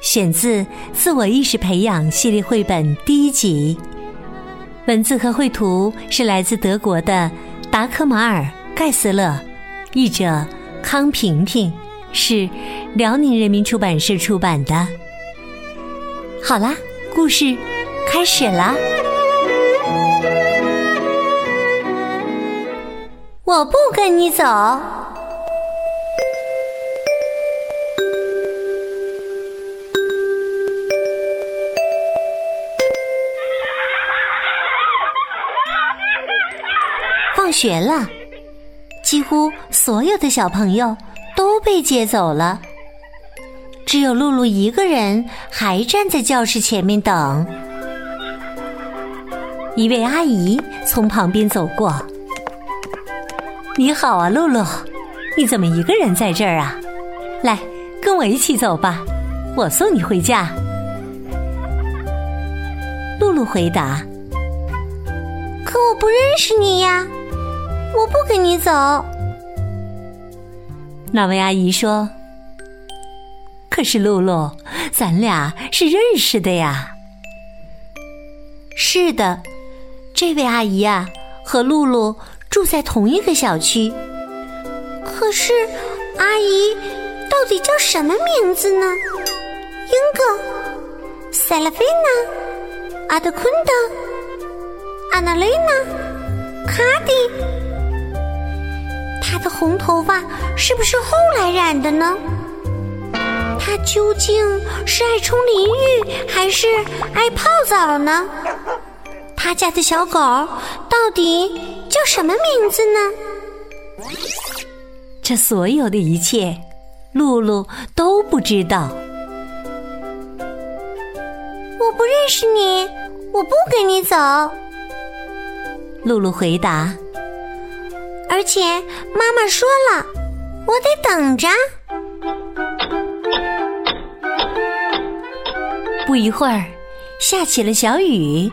选自《自我意识培养》系列绘本第一集，文字和绘图是来自德国的达科马尔。盖斯勒，译者康平平，是辽宁人民出版社出版的。好啦，故事开始啦！我不跟你走。放学了。几乎所有的小朋友都被接走了，只有露露一个人还站在教室前面等。一位阿姨从旁边走过：“你好啊，露露，你怎么一个人在这儿啊？来，跟我一起走吧，我送你回家。”露露回答：“可我不认识你呀。”我不跟你走。那位阿姨说：“可是露露，咱俩是认识的呀。”是的，这位阿姨呀，和露露住在同一个小区。可是，阿姨到底叫什么名字呢？英格、塞拉菲娜、阿德昆德、安娜雷娜、卡迪。他的红头发是不是后来染的呢？他究竟是爱冲淋浴还是爱泡澡呢？他家的小狗到底叫什么名字呢？这所有的一切，露露都不知道。我不认识你，我不跟你走。露露回答。而且妈妈说了，我得等着。不一会儿，下起了小雨。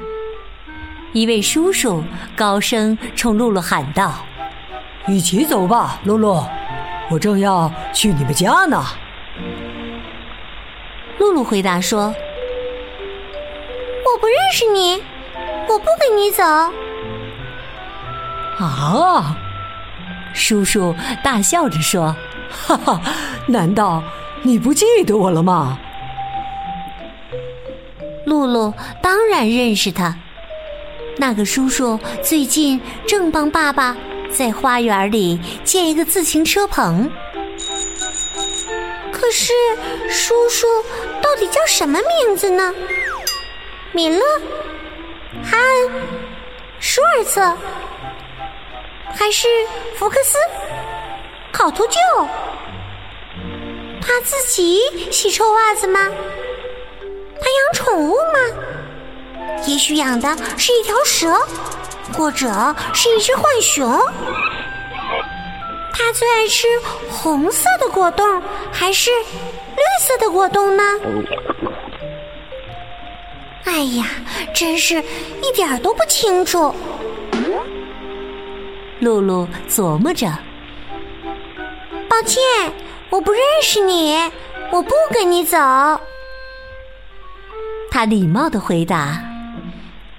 一位叔叔高声冲露露喊道：“一起走吧，露露，我正要去你们家呢。”露露回答说：“我不认识你，我不跟你走。”啊！叔叔大笑着说：“哈哈，难道你不记得我了吗？”露露当然认识他。那个叔叔最近正帮爸爸在花园里建一个自行车棚。可是，叔叔到底叫什么名字呢？米勒、哈恩、舒尔策。还是福克斯、烤图旧，他自己洗臭袜子吗？他养宠物吗？也许养的是一条蛇，或者是一只浣熊。他最爱吃红色的果冻还是绿色的果冻呢？哎呀，真是一点都不清楚。露露琢磨着：“抱歉，我不认识你，我不跟你走。”他礼貌的回答：“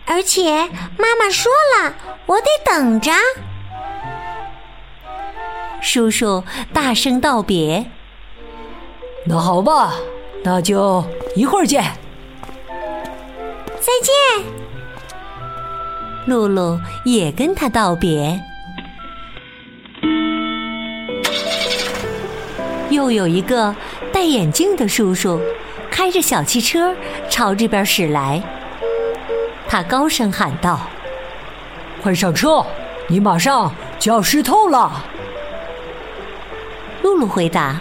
而且妈妈说了，我得等着。”叔叔大声道别：“那好吧，那就一会儿见。”再见。露露也跟他道别。又有一个戴眼镜的叔叔，开着小汽车朝这边驶来。他高声喊道：“快上车，你马上就要湿透了。”露露回答：“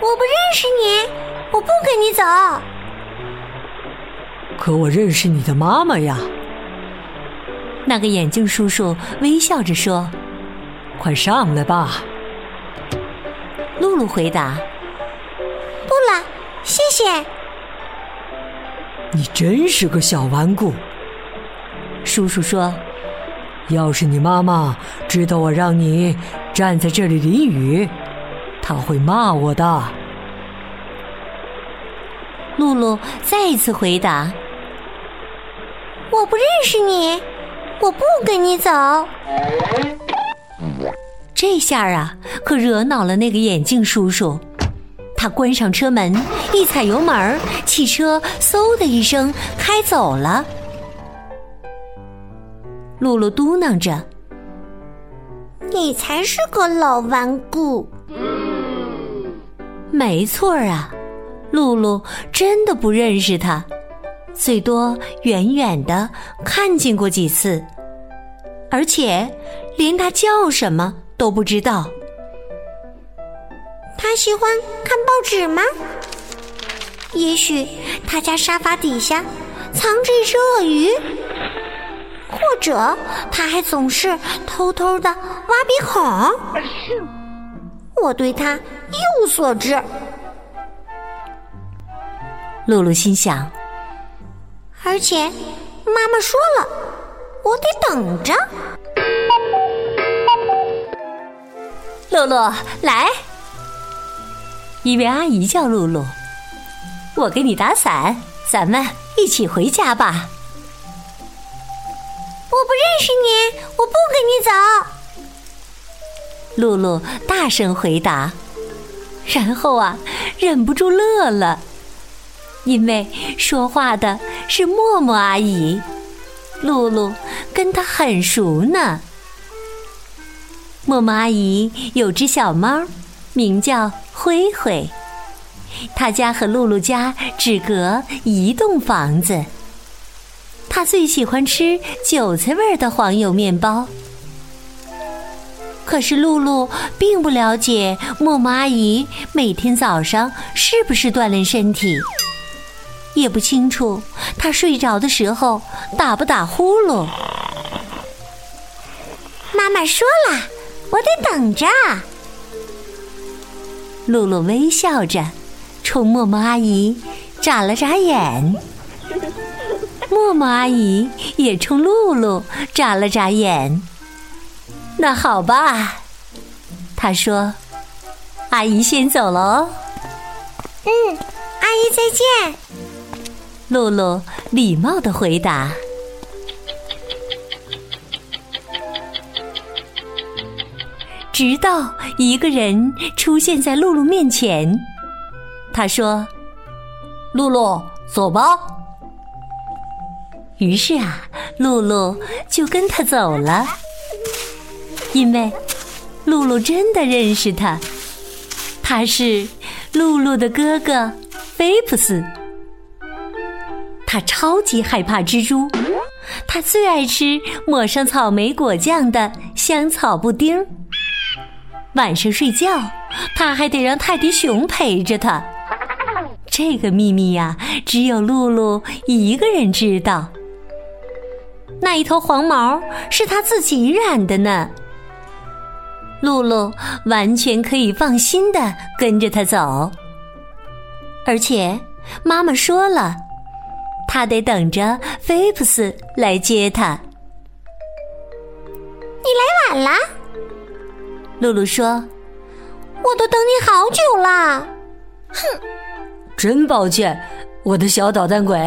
我不认识你，我不跟你走。”可我认识你的妈妈呀。那个眼镜叔叔微笑着说：“快上来吧。”露露回答：“不了，谢谢。”你真是个小顽固，叔叔说：“要是你妈妈知道我让你站在这里淋雨，她会骂我的。”露露再一次回答：“我不认识你，我不跟你走。”这下啊，可惹恼了那个眼镜叔叔。他关上车门，一踩油门，汽车嗖的一声开走了。露露嘟囔着：“你才是个老顽固。”没错啊。露露真的不认识他，最多远远的看见过几次，而且连他叫什么都不知道。他喜欢看报纸吗？也许他家沙发底下藏着一只鳄鱼，或者他还总是偷偷的挖鼻孔。我对他一无所知。露露心想，而且妈妈说了，我得等着。露露，来！一位阿姨叫露露，我给你打伞，咱们一起回家吧。我不认识你，我不跟你走。露露大声回答，然后啊，忍不住乐了。因为说话的是默默阿姨，露露跟她很熟呢。默默阿姨有只小猫，名叫灰灰，他家和露露家只隔一栋房子。他最喜欢吃韭菜味的黄油面包，可是露露并不了解默默阿姨每天早上是不是锻炼身体。也不清楚她睡着的时候打不打呼噜。妈妈说了，我得等着。露露微笑着，冲默默阿姨眨了眨眼。默默阿姨也冲露露眨了眨眼。那好吧，她说：“阿姨先走喽。”嗯，阿姨再见。露露礼貌的回答。直到一个人出现在露露面前，他说：“露露，走吧。”于是啊，露露就跟他走了，因为露露真的认识他，他是露露的哥哥菲普斯。他超级害怕蜘蛛，他最爱吃抹上草莓果酱的香草布丁。晚上睡觉，他还得让泰迪熊陪着他。这个秘密呀，只有露露一个人知道。那一头黄毛是他自己染的呢。露露完全可以放心的跟着他走，而且妈妈说了。他得等着菲普斯来接他。你来晚了，露露说：“我都等你好久啦。”哼，真抱歉，我的小捣蛋鬼。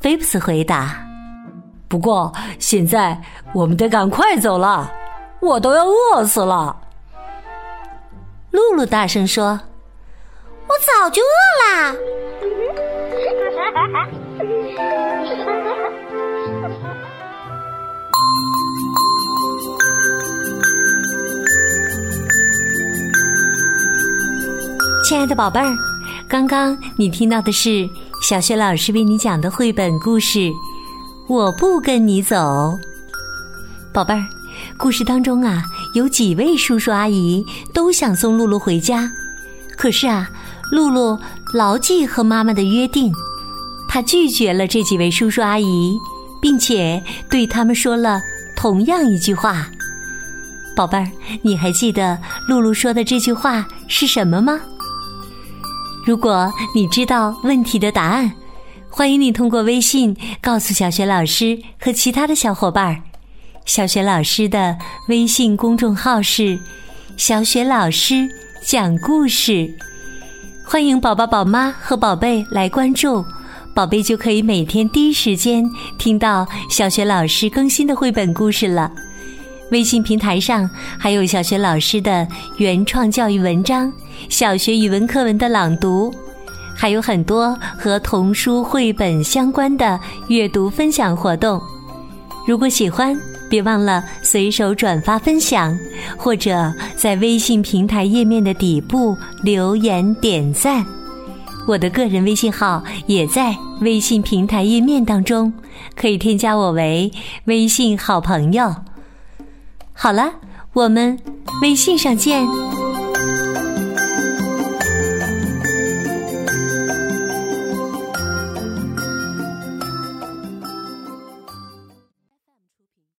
菲普斯回答：“不过现在我们得赶快走了，我都要饿死了。”露露大声说：“我早就饿了。”亲爱的宝贝儿，刚刚你听到的是小雪老师为你讲的绘本故事《我不跟你走》。宝贝儿，故事当中啊，有几位叔叔阿姨都想送露露回家，可是啊，露露牢记和妈妈的约定。他拒绝了这几位叔叔阿姨，并且对他们说了同样一句话：“宝贝儿，你还记得露露说的这句话是什么吗？”如果你知道问题的答案，欢迎你通过微信告诉小雪老师和其他的小伙伴儿。小雪老师的微信公众号是“小雪老师讲故事”，欢迎宝宝、宝妈和宝贝来关注，宝贝就可以每天第一时间听到小雪老师更新的绘本故事了。微信平台上还有小学老师的原创教育文章、小学语文课文的朗读，还有很多和童书绘本相关的阅读分享活动。如果喜欢，别忘了随手转发分享，或者在微信平台页面的底部留言点赞。我的个人微信号也在微信平台页面当中，可以添加我为微信好朋友。好了，我们微信上见。